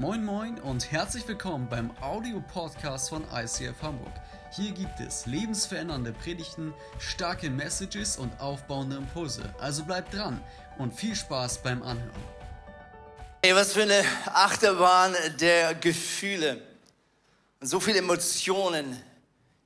Moin Moin und herzlich willkommen beim Audio-Podcast von ICF Hamburg. Hier gibt es lebensverändernde Predigten, starke Messages und aufbauende Impulse. Also bleibt dran und viel Spaß beim Anhören. Hey, was für eine Achterbahn der Gefühle. So viele Emotionen,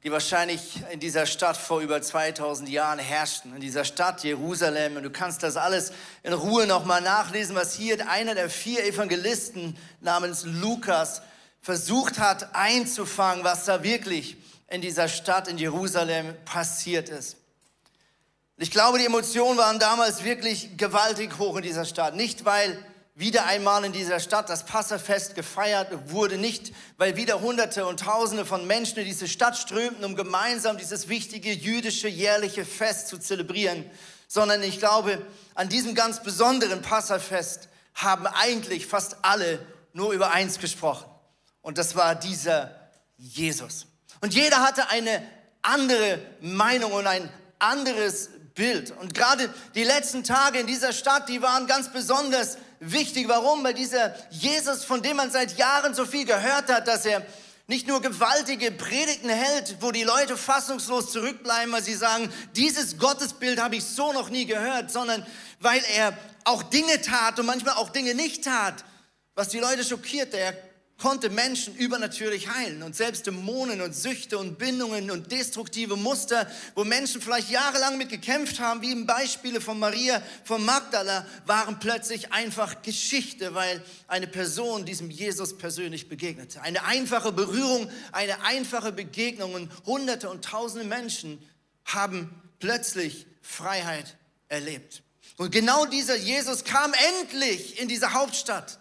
die wahrscheinlich in dieser Stadt vor über 2000 Jahren herrschten, in dieser Stadt Jerusalem. Und du kannst das alles in Ruhe nochmal nachlesen, was hier einer der vier Evangelisten namens Lukas versucht hat einzufangen, was da wirklich in dieser Stadt in Jerusalem passiert ist. Ich glaube, die Emotionen waren damals wirklich gewaltig hoch in dieser Stadt. Nicht, weil wieder einmal in dieser Stadt das Passafest gefeiert wurde, nicht weil wieder Hunderte und Tausende von Menschen in diese Stadt strömten, um gemeinsam dieses wichtige jüdische jährliche Fest zu zelebrieren, sondern ich glaube, an diesem ganz besonderen Passafest haben eigentlich fast alle nur über eins gesprochen. Und das war dieser Jesus. Und jeder hatte eine andere Meinung und ein anderes Bild. Und gerade die letzten Tage in dieser Stadt, die waren ganz besonders wichtig. Warum? Weil dieser Jesus, von dem man seit Jahren so viel gehört hat, dass er nicht nur gewaltige Predigten hält, wo die Leute fassungslos zurückbleiben, weil sie sagen, dieses Gottesbild habe ich so noch nie gehört, sondern weil er auch Dinge tat und manchmal auch Dinge nicht tat, was die Leute schockierte. Er konnte Menschen übernatürlich heilen und selbst Dämonen und Süchte und Bindungen und destruktive Muster, wo Menschen vielleicht jahrelang mit gekämpft haben, wie im Beispiele von Maria von Magdala, waren plötzlich einfach Geschichte, weil eine Person diesem Jesus persönlich begegnete. Eine einfache Berührung, eine einfache Begegnung und hunderte und tausende Menschen haben plötzlich Freiheit erlebt. Und genau dieser Jesus kam endlich in diese Hauptstadt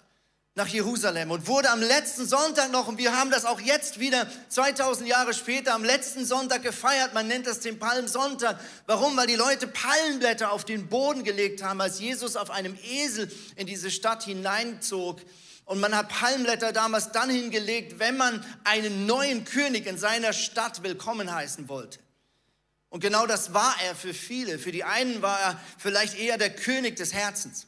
nach Jerusalem und wurde am letzten Sonntag noch, und wir haben das auch jetzt wieder 2000 Jahre später am letzten Sonntag gefeiert. Man nennt das den Palmsonntag. Warum? Weil die Leute Palmblätter auf den Boden gelegt haben, als Jesus auf einem Esel in diese Stadt hineinzog. Und man hat Palmblätter damals dann hingelegt, wenn man einen neuen König in seiner Stadt willkommen heißen wollte. Und genau das war er für viele. Für die einen war er vielleicht eher der König des Herzens.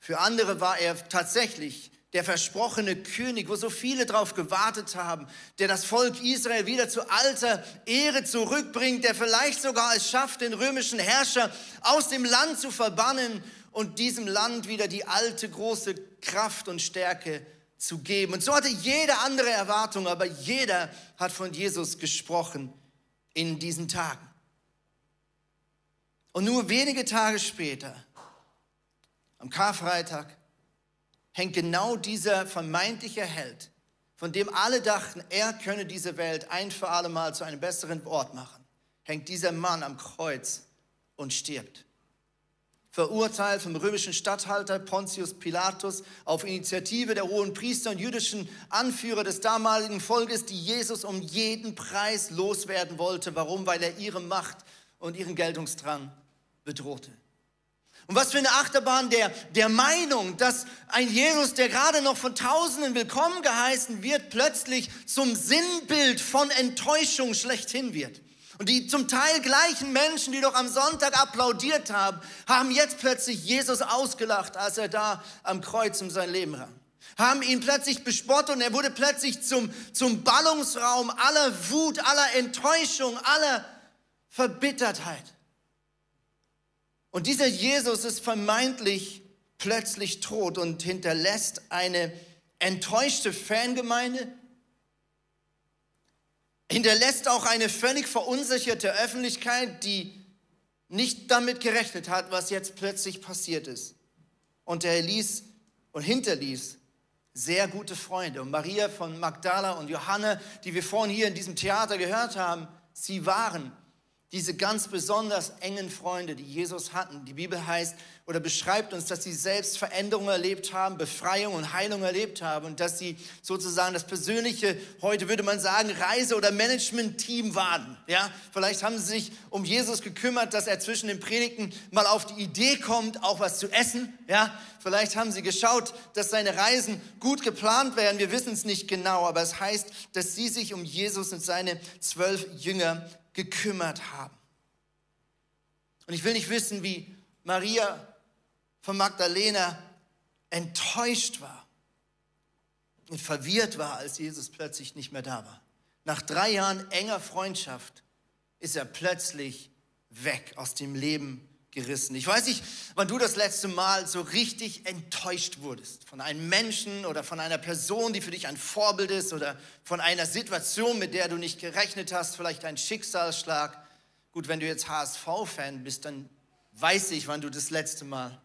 Für andere war er tatsächlich der versprochene König, wo so viele drauf gewartet haben, der das Volk Israel wieder zu alter Ehre zurückbringt, der vielleicht sogar es schafft, den römischen Herrscher aus dem Land zu verbannen und diesem Land wieder die alte große Kraft und Stärke zu geben. Und so hatte jeder andere Erwartung, aber jeder hat von Jesus gesprochen in diesen Tagen. Und nur wenige Tage später am Karfreitag hängt genau dieser vermeintliche Held, von dem alle dachten, er könne diese Welt ein für alle Mal zu einem besseren Ort machen, hängt dieser Mann am Kreuz und stirbt. Verurteilt vom römischen Statthalter Pontius Pilatus auf Initiative der hohen Priester und jüdischen Anführer des damaligen Volkes, die Jesus um jeden Preis loswerden wollte. Warum? Weil er ihre Macht und ihren Geltungsdrang bedrohte. Und was für eine Achterbahn der, der Meinung, dass ein Jesus, der gerade noch von Tausenden willkommen geheißen wird, plötzlich zum Sinnbild von Enttäuschung schlechthin wird. Und die zum Teil gleichen Menschen, die doch am Sonntag applaudiert haben, haben jetzt plötzlich Jesus ausgelacht, als er da am Kreuz um sein Leben rang. Haben ihn plötzlich bespottet und er wurde plötzlich zum, zum Ballungsraum aller Wut, aller Enttäuschung, aller Verbittertheit. Und dieser Jesus ist vermeintlich plötzlich tot und hinterlässt eine enttäuschte Fangemeinde, hinterlässt auch eine völlig verunsicherte Öffentlichkeit, die nicht damit gerechnet hat, was jetzt plötzlich passiert ist. Und er ließ und hinterließ sehr gute Freunde. Und Maria von Magdala und Johanna, die wir vorhin hier in diesem Theater gehört haben, sie waren diese ganz besonders engen Freunde, die Jesus hatten. Die Bibel heißt oder beschreibt uns, dass sie selbst Veränderungen erlebt haben, Befreiung und Heilung erlebt haben und dass sie sozusagen das persönliche, heute würde man sagen, Reise- oder Management-Team waren. Ja, vielleicht haben sie sich um Jesus gekümmert, dass er zwischen den Predigten mal auf die Idee kommt, auch was zu essen. Ja, vielleicht haben sie geschaut, dass seine Reisen gut geplant werden. Wir wissen es nicht genau, aber es heißt, dass sie sich um Jesus und seine zwölf Jünger gekümmert haben. Und ich will nicht wissen, wie Maria von Magdalena enttäuscht war. und verwirrt war, als Jesus plötzlich nicht mehr da war. Nach drei Jahren enger Freundschaft ist er plötzlich weg aus dem Leben gerissen. Ich weiß nicht, wann du das letzte Mal so richtig enttäuscht wurdest von einem Menschen oder von einer Person, die für dich ein Vorbild ist oder von einer Situation, mit der du nicht gerechnet hast, vielleicht ein Schicksalsschlag. Gut, wenn du jetzt HSV-Fan bist, dann weiß ich, wann du das letzte Mal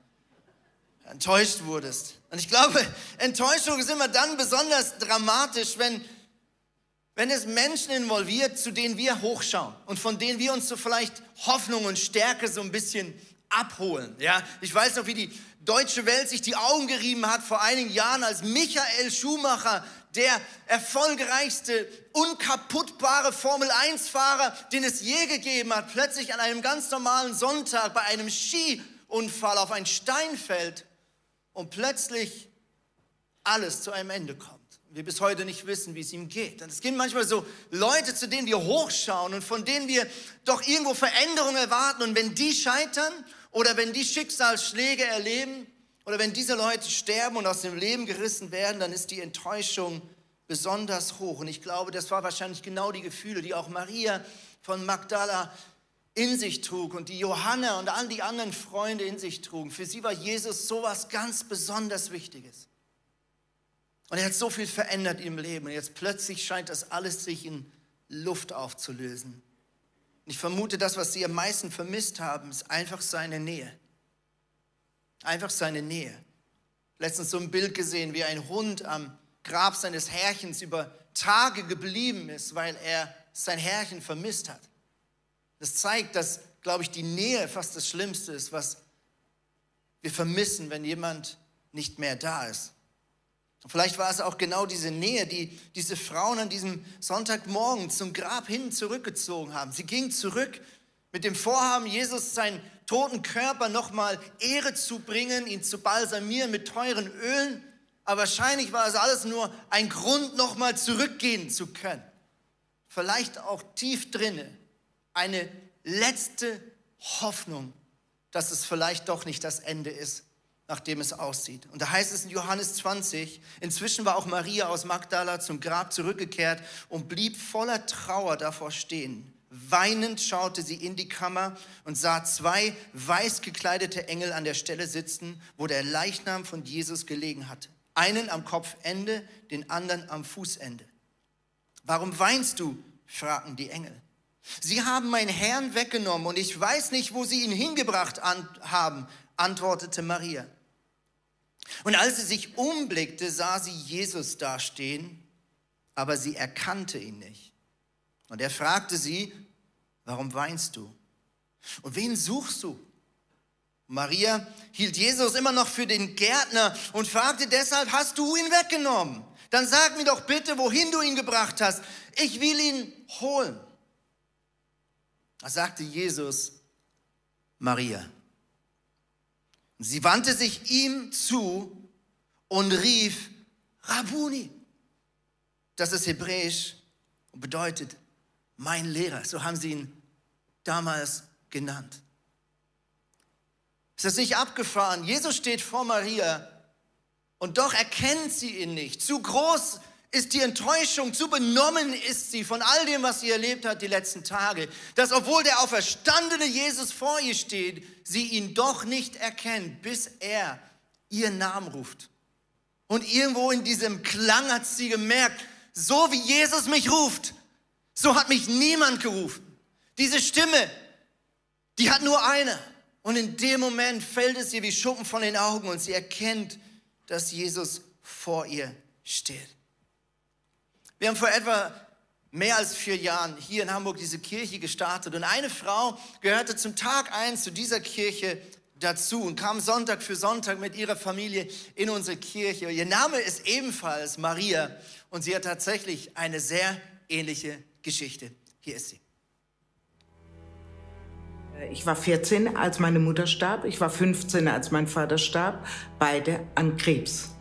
enttäuscht wurdest. Und ich glaube, Enttäuschung ist immer dann besonders dramatisch, wenn, wenn es Menschen involviert, zu denen wir hochschauen und von denen wir uns so vielleicht Hoffnung und Stärke so ein bisschen abholen. Ja, ich weiß noch, wie die deutsche Welt sich die Augen gerieben hat vor einigen Jahren, als Michael Schumacher, der erfolgreichste, unkaputtbare Formel-1-Fahrer, den es je gegeben hat, plötzlich an einem ganz normalen Sonntag bei einem Skiunfall auf ein Stein fällt und plötzlich alles zu einem Ende kommt. Wir bis heute nicht wissen, wie es ihm geht. Und es gibt manchmal so Leute, zu denen wir hochschauen und von denen wir doch irgendwo Veränderungen erwarten. Und wenn die scheitern oder wenn die Schicksalsschläge erleben oder wenn diese Leute sterben und aus dem Leben gerissen werden, dann ist die Enttäuschung besonders hoch. Und ich glaube, das war wahrscheinlich genau die Gefühle, die auch Maria von Magdala in sich trug und die Johanna und all die anderen Freunde in sich trugen. Für sie war Jesus so was ganz besonders Wichtiges. Und er hat so viel verändert im Leben. Und jetzt plötzlich scheint das alles sich in Luft aufzulösen. Und ich vermute, das, was sie am meisten vermisst haben, ist einfach seine Nähe. Einfach seine Nähe. Letztens so ein Bild gesehen, wie ein Hund am Grab seines Herrchens über Tage geblieben ist, weil er sein Herrchen vermisst hat. Das zeigt, dass, glaube ich, die Nähe fast das Schlimmste ist, was wir vermissen, wenn jemand nicht mehr da ist. Vielleicht war es auch genau diese Nähe, die diese Frauen an diesem Sonntagmorgen zum Grab hin zurückgezogen haben. Sie gingen zurück mit dem Vorhaben, Jesus seinen toten Körper nochmal Ehre zu bringen, ihn zu balsamieren mit teuren Ölen. Aber wahrscheinlich war es alles nur ein Grund, nochmal zurückgehen zu können. Vielleicht auch tief drinne eine letzte Hoffnung, dass es vielleicht doch nicht das Ende ist, nachdem es aussieht. Und da heißt es in Johannes 20, inzwischen war auch Maria aus Magdala zum Grab zurückgekehrt und blieb voller Trauer davor stehen. Weinend schaute sie in die Kammer und sah zwei weiß gekleidete Engel an der Stelle sitzen, wo der Leichnam von Jesus gelegen hatte. Einen am Kopfende, den anderen am Fußende. Warum weinst du? fragten die Engel. Sie haben meinen Herrn weggenommen und ich weiß nicht, wo sie ihn hingebracht haben, antwortete Maria. Und als sie sich umblickte, sah sie Jesus dastehen, aber sie erkannte ihn nicht. Und er fragte sie, warum weinst du? Und wen suchst du? Maria hielt Jesus immer noch für den Gärtner und fragte deshalb, hast du ihn weggenommen? Dann sag mir doch bitte, wohin du ihn gebracht hast. Ich will ihn holen. Da sagte Jesus, Maria. Sie wandte sich ihm zu und rief, Rabuni. Das ist hebräisch und bedeutet mein Lehrer. So haben sie ihn damals genannt. Ist das nicht abgefahren? Jesus steht vor Maria und doch erkennt sie ihn nicht. Zu groß ist die Enttäuschung, zu benommen ist sie von all dem, was sie erlebt hat die letzten Tage, dass obwohl der auferstandene Jesus vor ihr steht, sie ihn doch nicht erkennt, bis er ihren Namen ruft. Und irgendwo in diesem Klang hat sie gemerkt, so wie Jesus mich ruft, so hat mich niemand gerufen. Diese Stimme, die hat nur eine. Und in dem Moment fällt es ihr wie Schuppen von den Augen und sie erkennt, dass Jesus vor ihr steht. Wir haben vor etwa mehr als vier Jahren hier in Hamburg diese Kirche gestartet und eine Frau gehörte zum Tag eins zu dieser Kirche dazu und kam Sonntag für Sonntag mit ihrer Familie in unsere Kirche. Ihr Name ist ebenfalls Maria und sie hat tatsächlich eine sehr ähnliche Geschichte. Hier ist sie. Ich war 14, als meine Mutter starb. Ich war 15, als mein Vater starb. Beide an Krebs.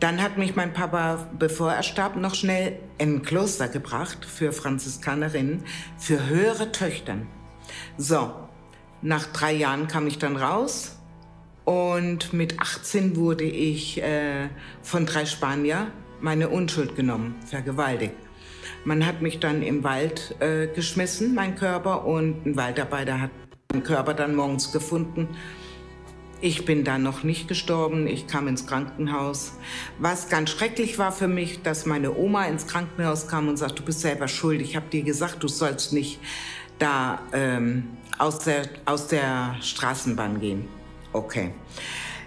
Dann hat mich mein Papa, bevor er starb, noch schnell in ein Kloster gebracht für Franziskanerinnen, für höhere Töchtern. So, nach drei Jahren kam ich dann raus und mit 18 wurde ich äh, von drei Spanier meine Unschuld genommen, vergewaltigt. Man hat mich dann im Wald äh, geschmissen, mein Körper, und ein Waldarbeiter hat meinen Körper dann morgens gefunden. Ich bin dann noch nicht gestorben, ich kam ins Krankenhaus. Was ganz schrecklich war für mich, dass meine Oma ins Krankenhaus kam und sagt, du bist selber schuld, ich habe dir gesagt, du sollst nicht da ähm, aus, der, aus der Straßenbahn gehen. Okay.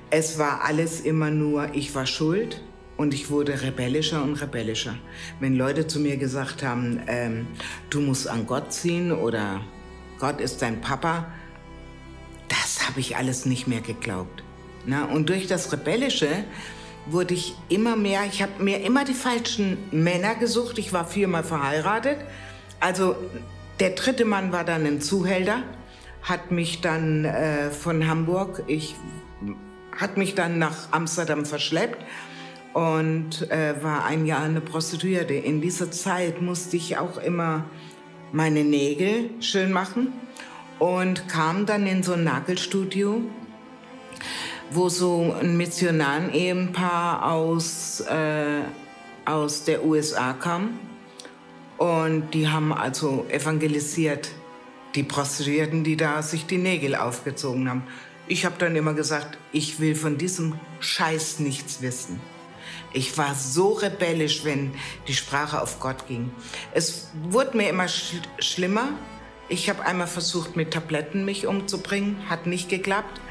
Es war alles immer nur, ich war schuld und ich wurde rebellischer und rebellischer. Wenn Leute zu mir gesagt haben, ähm, du musst an Gott ziehen oder Gott ist dein Papa, habe ich alles nicht mehr geglaubt. Na, und durch das Rebellische wurde ich immer mehr, ich habe mir immer die falschen Männer gesucht. Ich war viermal verheiratet. Also der dritte Mann war dann ein Zuhälter, hat mich dann äh, von Hamburg, ich hat mich dann nach Amsterdam verschleppt und äh, war ein Jahr eine Prostituierte. In dieser Zeit musste ich auch immer meine Nägel schön machen und kam dann in so ein Nagelstudio, wo so ein Missionaren-Ehepaar aus, äh, aus der USA kam. Und die haben also evangelisiert, die Prostituierten, die da sich die Nägel aufgezogen haben. Ich habe dann immer gesagt, ich will von diesem Scheiß nichts wissen. Ich war so rebellisch, wenn die Sprache auf Gott ging. Es wurde mir immer sch schlimmer. Ich habe einmal versucht, mit Tabletten mich umzubringen, hat nicht geklappt.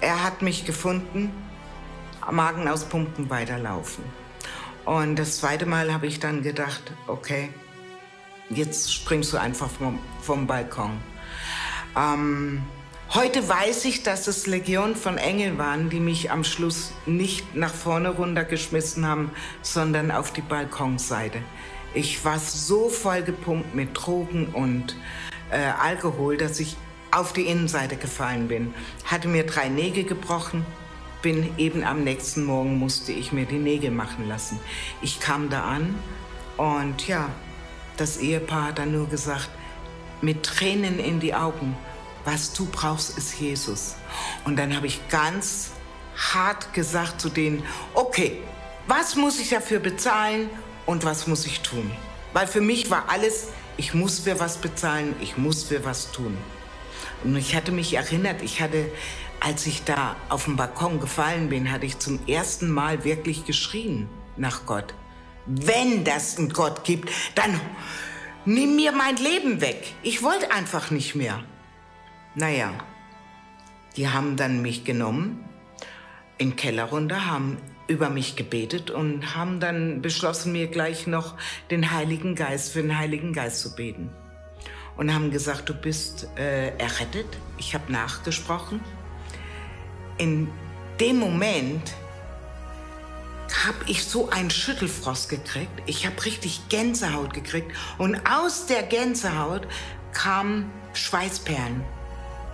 Er hat mich gefunden, Magen aus Pumpen weiterlaufen. Und das zweite Mal habe ich dann gedacht, okay, jetzt springst du einfach vom, vom Balkon. Ähm, Heute weiß ich, dass es Legion von Engeln waren, die mich am Schluss nicht nach vorne runtergeschmissen haben, sondern auf die Balkonseite. Ich war so vollgepumpt mit Drogen und äh, Alkohol, dass ich auf die Innenseite gefallen bin. Hatte mir drei Nägel gebrochen, bin eben am nächsten Morgen musste ich mir die Nägel machen lassen. Ich kam da an und ja, das Ehepaar hat dann nur gesagt, mit Tränen in die Augen, was du brauchst, ist Jesus. Und dann habe ich ganz hart gesagt zu denen, okay, was muss ich dafür bezahlen und was muss ich tun? Weil für mich war alles, ich muss für was bezahlen, ich muss für was tun. Und ich hatte mich erinnert, ich hatte, als ich da auf dem Balkon gefallen bin, hatte ich zum ersten Mal wirklich geschrien nach Gott. Wenn das einen Gott gibt, dann nimm mir mein Leben weg. Ich wollte einfach nicht mehr. Naja, die haben dann mich genommen, in den Keller runter, haben über mich gebetet und haben dann beschlossen, mir gleich noch den Heiligen Geist, für den Heiligen Geist zu beten. Und haben gesagt, du bist äh, errettet. Ich habe nachgesprochen. In dem Moment habe ich so einen Schüttelfrost gekriegt. Ich habe richtig Gänsehaut gekriegt. Und aus der Gänsehaut kamen Schweißperlen.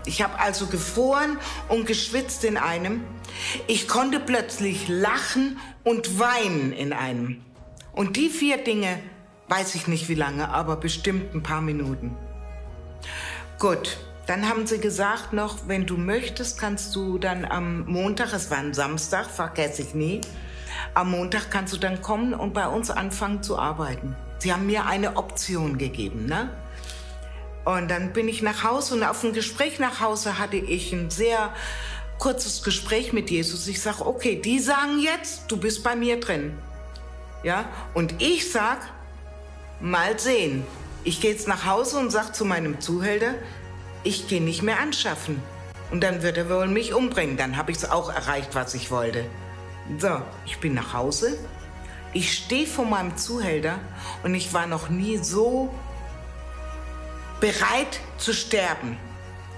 Ich habe also gefroren und geschwitzt in einem. Ich konnte plötzlich lachen und weinen in einem. Und die vier Dinge weiß ich nicht wie lange, aber bestimmt ein paar Minuten. Gut, dann haben sie gesagt noch, wenn du möchtest, kannst du dann am Montag, es war ein Samstag, vergesse ich nie, am Montag kannst du dann kommen und bei uns anfangen zu arbeiten. Sie haben mir eine Option gegeben, ne? Und dann bin ich nach Hause und auf dem Gespräch nach Hause hatte ich ein sehr kurzes Gespräch mit Jesus. Ich sage, okay, die sagen jetzt, du bist bei mir drin. Ja, und ich sag, mal sehen. Ich gehe jetzt nach Hause und sage zu meinem Zuhälter, ich gehe nicht mehr anschaffen. Und dann wird er wohl mich umbringen. Dann habe ich es auch erreicht, was ich wollte. So, ich bin nach Hause. Ich stehe vor meinem Zuhälter und ich war noch nie so bereit zu sterben.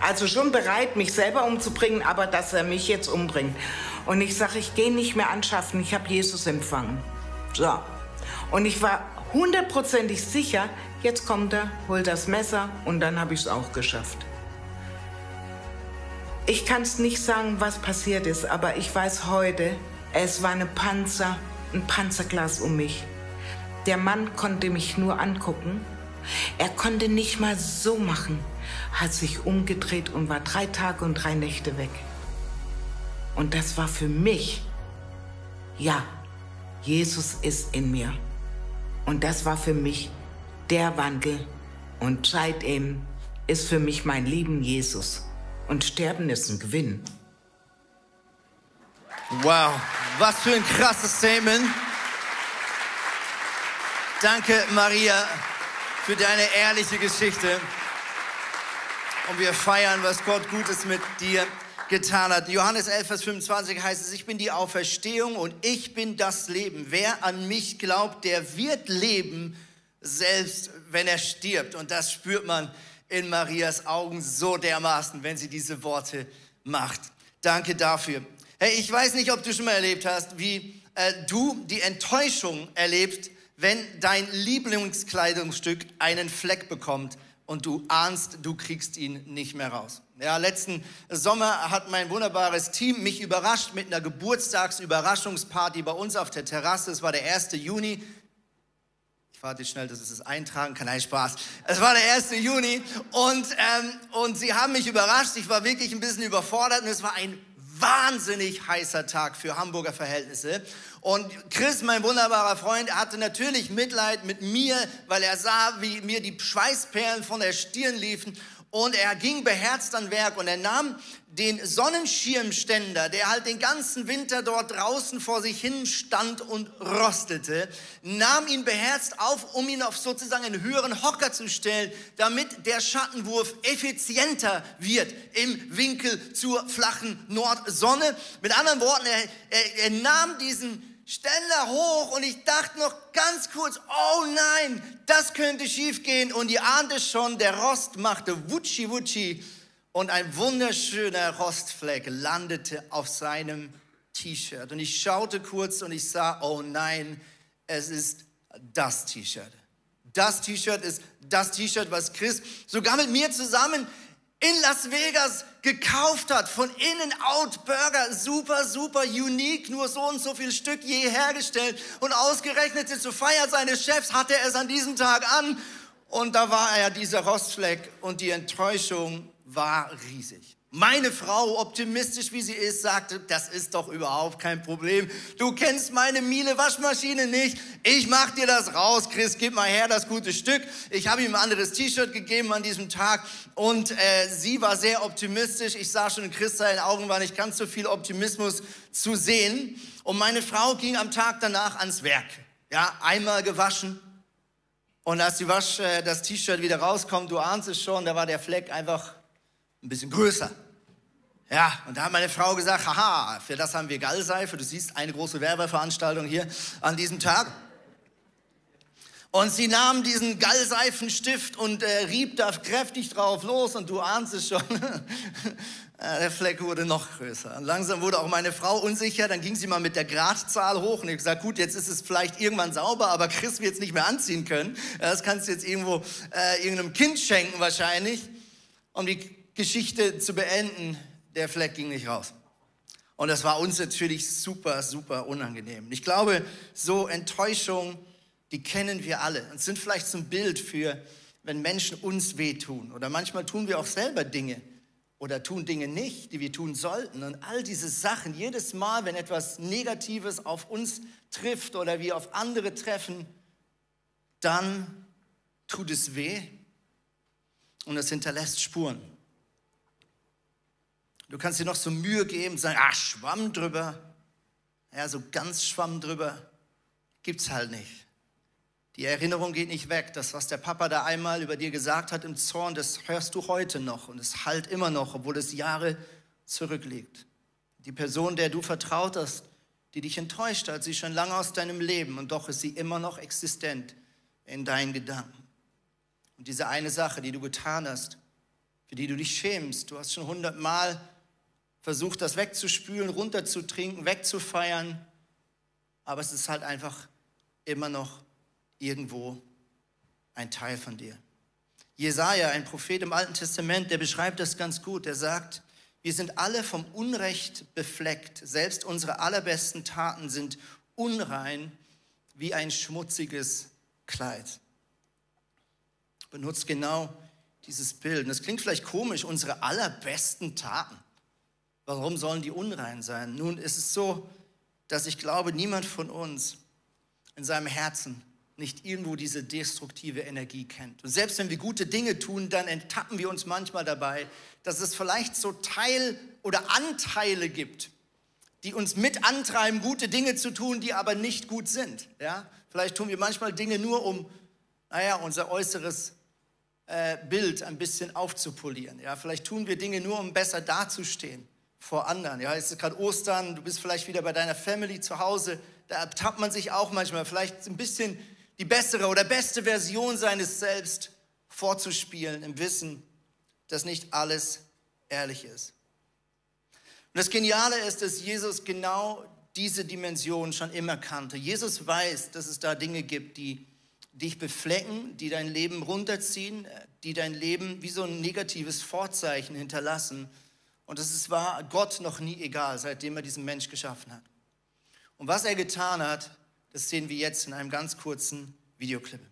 Also schon bereit, mich selber umzubringen, aber dass er mich jetzt umbringt. Und ich sage, ich gehe nicht mehr anschaffen, ich habe Jesus empfangen. So. Und ich war hundertprozentig sicher, jetzt kommt er, holt das Messer und dann habe ich es auch geschafft. Ich kann es nicht sagen, was passiert ist, aber ich weiß heute, es war eine Panzer, ein Panzerglas um mich. Der Mann konnte mich nur angucken er konnte nicht mal so machen, hat sich umgedreht und war drei Tage und drei Nächte weg. Und das war für mich, ja, Jesus ist in mir. Und das war für mich der Wandel. Und seitdem ist für mich mein Leben Jesus. Und Sterben ist ein Gewinn. Wow, was für ein krasses Statement. Danke, Maria, für deine ehrliche Geschichte. Und wir feiern, was Gott Gutes mit dir getan hat. Johannes 11, Vers 25 heißt es, ich bin die Auferstehung und ich bin das Leben. Wer an mich glaubt, der wird leben, selbst wenn er stirbt. Und das spürt man in Marias Augen so dermaßen, wenn sie diese Worte macht. Danke dafür. Hey, ich weiß nicht, ob du schon mal erlebt hast, wie äh, du die Enttäuschung erlebst, wenn dein Lieblingskleidungsstück einen Fleck bekommt und du ahnst, du kriegst ihn nicht mehr raus. Ja, letzten Sommer hat mein wunderbares Team mich überrascht mit einer Geburtstagsüberraschungsparty bei uns auf der Terrasse. Es war der 1. Juni. Ich warte schnell, dass es das eintragen kann. Nein, Spaß. Es war der 1. Juni und, ähm, und sie haben mich überrascht. Ich war wirklich ein bisschen überfordert und es war ein wahnsinnig heißer Tag für Hamburger Verhältnisse. Und Chris, mein wunderbarer Freund, hatte natürlich Mitleid mit mir, weil er sah, wie mir die Schweißperlen von der Stirn liefen. Und er ging beherzt an Werk und er nahm den Sonnenschirmständer, der halt den ganzen Winter dort draußen vor sich hin stand und rostete, nahm ihn beherzt auf, um ihn auf sozusagen einen höheren Hocker zu stellen, damit der Schattenwurf effizienter wird im Winkel zur flachen Nordsonne. Mit anderen Worten, er, er, er nahm diesen Ständer hoch und ich dachte noch ganz kurz, oh nein, das könnte schiefgehen und ihr ahnt es schon, der Rost machte wutschi wutschi. Und ein wunderschöner Rostfleck landete auf seinem T-Shirt. Und ich schaute kurz und ich sah, oh nein, es ist das T-Shirt. Das T-Shirt ist das T-Shirt, was Chris sogar mit mir zusammen in Las Vegas gekauft hat, von innen out Burger, super, super unique, nur so und so viel Stück je hergestellt. Und ausgerechnet zur Feier seines Chefs hatte er es an diesem Tag an. Und da war er dieser Rostfleck und die Enttäuschung war riesig. Meine Frau, optimistisch wie sie ist, sagte, das ist doch überhaupt kein Problem. Du kennst meine Miele Waschmaschine nicht. Ich mach dir das raus, Chris, gib mal her das gute Stück. Ich habe ihm ein anderes T-Shirt gegeben an diesem Tag und äh, sie war sehr optimistisch. Ich sah schon in Chris seinen Augen war nicht ganz so viel Optimismus zu sehen. Und meine Frau ging am Tag danach ans Werk. Ja, einmal gewaschen. Und als die Wasch, äh, das T-Shirt wieder rauskommt, du ahnst es schon, da war der Fleck einfach ein bisschen größer. Ja, und da hat meine Frau gesagt, haha, für das haben wir Gallseife. Du siehst eine große Werbeveranstaltung hier an diesem Tag. Und sie nahm diesen Gallseifenstift und äh, rieb da kräftig drauf los und du ahnst es schon. der Fleck wurde noch größer. Und langsam wurde auch meine Frau unsicher. Dann ging sie mal mit der Gradzahl hoch und ich gesagt, gut, jetzt ist es vielleicht irgendwann sauber, aber Chris wird es nicht mehr anziehen können. Das kannst du jetzt irgendwo äh, irgendeinem Kind schenken wahrscheinlich. Um die Geschichte zu beenden, der Fleck ging nicht raus. Und das war uns natürlich super, super unangenehm. Ich glaube, so Enttäuschung, die kennen wir alle und sind vielleicht zum Bild für, wenn Menschen uns wehtun. Oder manchmal tun wir auch selber Dinge oder tun Dinge nicht, die wir tun sollten. Und all diese Sachen, jedes Mal, wenn etwas Negatives auf uns trifft oder wir auf andere treffen, dann tut es weh und es hinterlässt Spuren. Du kannst dir noch so Mühe geben, sagen, ach, Schwamm drüber. Ja, so ganz Schwamm drüber gibt's halt nicht. Die Erinnerung geht nicht weg. Das, was der Papa da einmal über dir gesagt hat im Zorn, das hörst du heute noch und es halt immer noch, obwohl es Jahre zurückliegt. Die Person, der du vertraut hast, die dich enttäuscht hat, sie ist schon lange aus deinem Leben und doch ist sie immer noch existent in deinen Gedanken. Und diese eine Sache, die du getan hast, für die du dich schämst, du hast schon hundertmal versucht, das wegzuspülen, runterzutrinken, wegzufeiern. Aber es ist halt einfach immer noch irgendwo ein Teil von dir. Jesaja, ein Prophet im Alten Testament, der beschreibt das ganz gut. Der sagt, wir sind alle vom Unrecht befleckt. Selbst unsere allerbesten Taten sind unrein wie ein schmutziges Kleid. Benutzt genau dieses Bild. Und das klingt vielleicht komisch, unsere allerbesten Taten. Warum sollen die unrein sein? Nun ist es so, dass ich glaube, niemand von uns in seinem Herzen nicht irgendwo diese destruktive Energie kennt. Und selbst wenn wir gute Dinge tun, dann enttappen wir uns manchmal dabei, dass es vielleicht so Teil oder Anteile gibt, die uns mit antreiben, gute Dinge zu tun, die aber nicht gut sind. Ja? Vielleicht tun wir manchmal Dinge nur, um, naja, unser äußeres äh, Bild ein bisschen aufzupolieren. Ja? Vielleicht tun wir Dinge nur, um besser dazustehen vor anderen. Ja, es ist gerade Ostern, du bist vielleicht wieder bei deiner Family zu Hause. Da ertappt man sich auch manchmal, vielleicht ein bisschen die bessere oder beste Version seines Selbst vorzuspielen, im Wissen, dass nicht alles ehrlich ist. Und das Geniale ist, dass Jesus genau diese Dimension schon immer kannte. Jesus weiß, dass es da Dinge gibt, die dich beflecken, die dein Leben runterziehen, die dein Leben wie so ein negatives Vorzeichen hinterlassen. Und es war Gott noch nie egal, seitdem er diesen Mensch geschaffen hat. Und was er getan hat, das sehen wir jetzt in einem ganz kurzen Videoclip.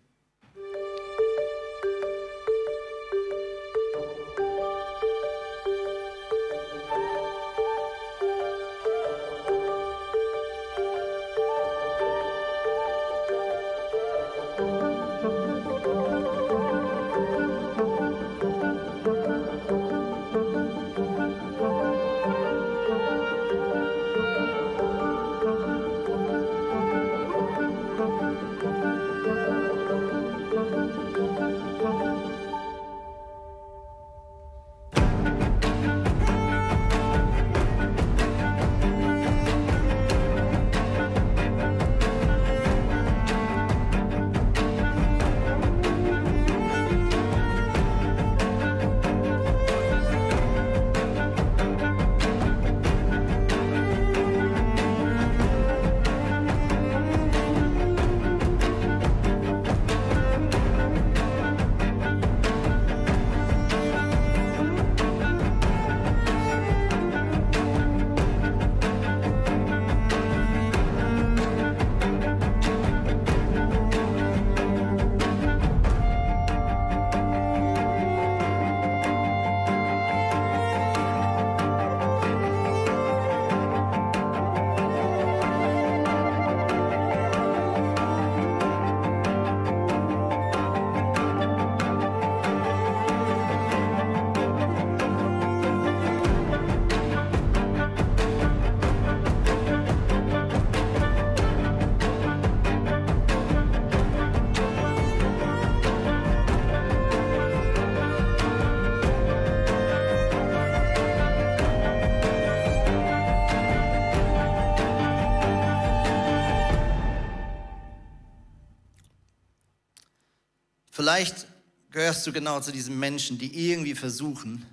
Vielleicht gehörst du genau zu diesen Menschen, die irgendwie versuchen,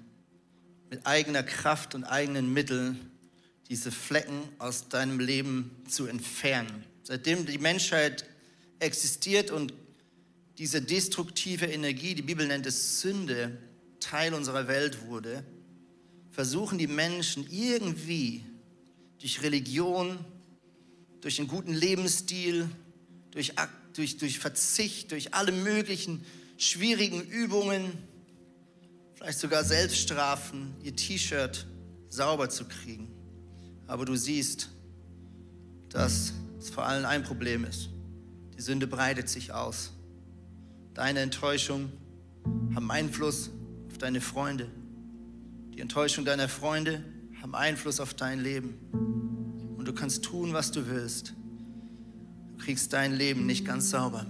mit eigener Kraft und eigenen Mitteln diese Flecken aus deinem Leben zu entfernen. Seitdem die Menschheit existiert und diese destruktive Energie, die Bibel nennt es Sünde, Teil unserer Welt wurde, versuchen die Menschen irgendwie durch Religion, durch einen guten Lebensstil, durch durch, durch Verzicht, durch alle möglichen schwierigen Übungen, vielleicht sogar Selbststrafen, ihr T-Shirt sauber zu kriegen. Aber du siehst, dass es vor allem ein Problem ist. Die Sünde breitet sich aus. Deine Enttäuschung haben Einfluss auf deine Freunde. Die Enttäuschung deiner Freunde haben Einfluss auf dein Leben. Und du kannst tun, was du willst kriegst dein Leben nicht ganz sauber.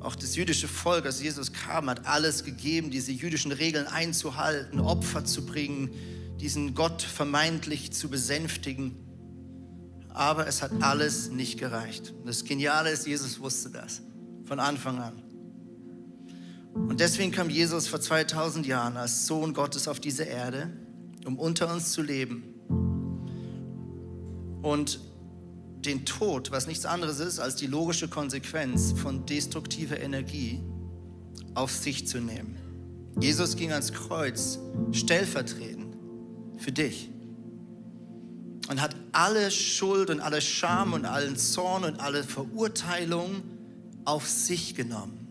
Auch das jüdische Volk, als Jesus kam, hat alles gegeben, diese jüdischen Regeln einzuhalten, Opfer zu bringen, diesen Gott vermeintlich zu besänftigen. Aber es hat alles nicht gereicht. Das Geniale ist, Jesus wusste das von Anfang an. Und deswegen kam Jesus vor 2000 Jahren als Sohn Gottes auf diese Erde, um unter uns zu leben. Und den Tod, was nichts anderes ist als die logische Konsequenz von destruktiver Energie, auf sich zu nehmen. Jesus ging ans Kreuz stellvertretend für dich und hat alle Schuld und alle Scham und allen Zorn und alle Verurteilung auf sich genommen.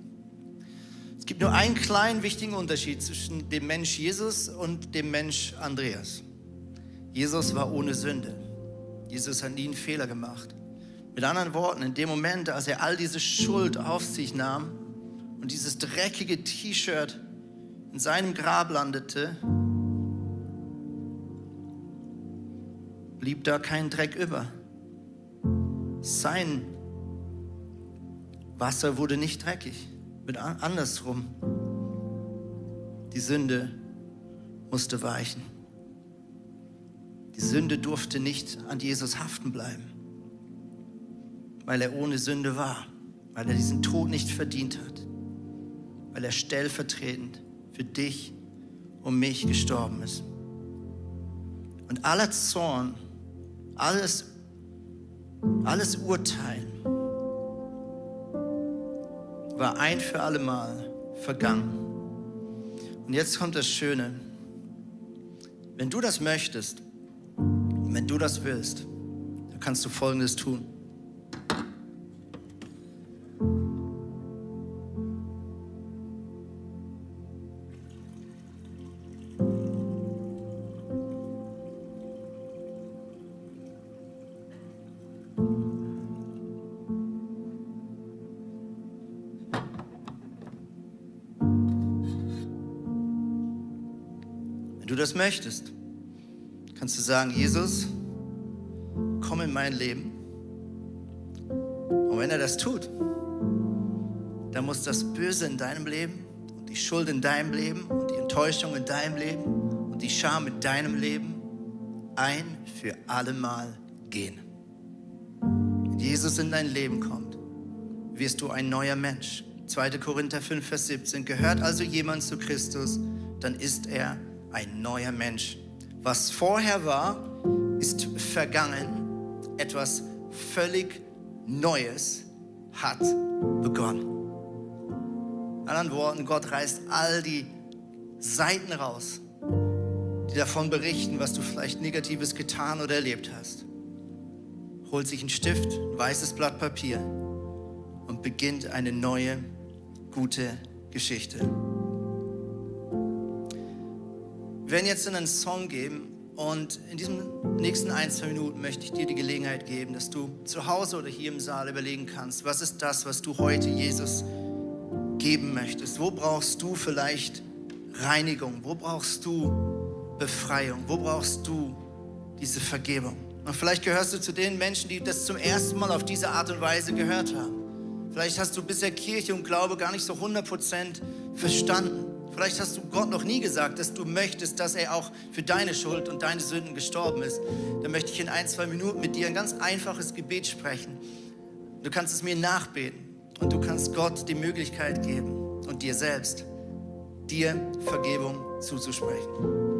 Es gibt nur einen kleinen wichtigen Unterschied zwischen dem Mensch Jesus und dem Mensch Andreas. Jesus war ohne Sünde. Jesus hat nie einen Fehler gemacht. Mit anderen Worten, in dem Moment, als er all diese Schuld auf sich nahm und dieses dreckige T-Shirt in seinem Grab landete, blieb da kein Dreck über. Sein Wasser wurde nicht dreckig. Mit andersrum. Die Sünde musste weichen. Die Sünde durfte nicht an Jesus haften bleiben, weil er ohne Sünde war, weil er diesen Tod nicht verdient hat, weil er stellvertretend für dich und mich gestorben ist. Und aller Zorn, alles, alles Urteilen war ein für alle Mal vergangen. Und jetzt kommt das Schöne. Wenn du das möchtest, wenn du das willst, dann kannst du Folgendes tun. Wenn du das möchtest, kannst du sagen, Jesus, komm in mein Leben. Und wenn er das tut, dann muss das Böse in deinem Leben und die Schuld in deinem Leben und die Enttäuschung in deinem Leben und die Scham in deinem Leben ein für allemal gehen. Wenn Jesus in dein Leben kommt, wirst du ein neuer Mensch. 2. Korinther 5, Vers 17. Gehört also jemand zu Christus, dann ist er ein neuer Mensch. Was vorher war, ist vergangen. Etwas völlig Neues hat begonnen. In anderen Worten, Gott reißt all die Seiten raus, die davon berichten, was du vielleicht Negatives getan oder erlebt hast. Holt sich einen Stift, ein weißes Blatt Papier und beginnt eine neue, gute Geschichte. Wir werden jetzt in einen Song geben und in diesen nächsten ein, zwei Minuten möchte ich dir die Gelegenheit geben, dass du zu Hause oder hier im Saal überlegen kannst, was ist das, was du heute Jesus geben möchtest? Wo brauchst du vielleicht Reinigung? Wo brauchst du Befreiung? Wo brauchst du diese Vergebung? Und vielleicht gehörst du zu den Menschen, die das zum ersten Mal auf diese Art und Weise gehört haben. Vielleicht hast du bisher Kirche und Glaube gar nicht so 100% verstanden. Vielleicht hast du Gott noch nie gesagt, dass du möchtest, dass er auch für deine Schuld und deine Sünden gestorben ist. Dann möchte ich in ein, zwei Minuten mit dir ein ganz einfaches Gebet sprechen. Du kannst es mir nachbeten und du kannst Gott die Möglichkeit geben und dir selbst, dir Vergebung zuzusprechen.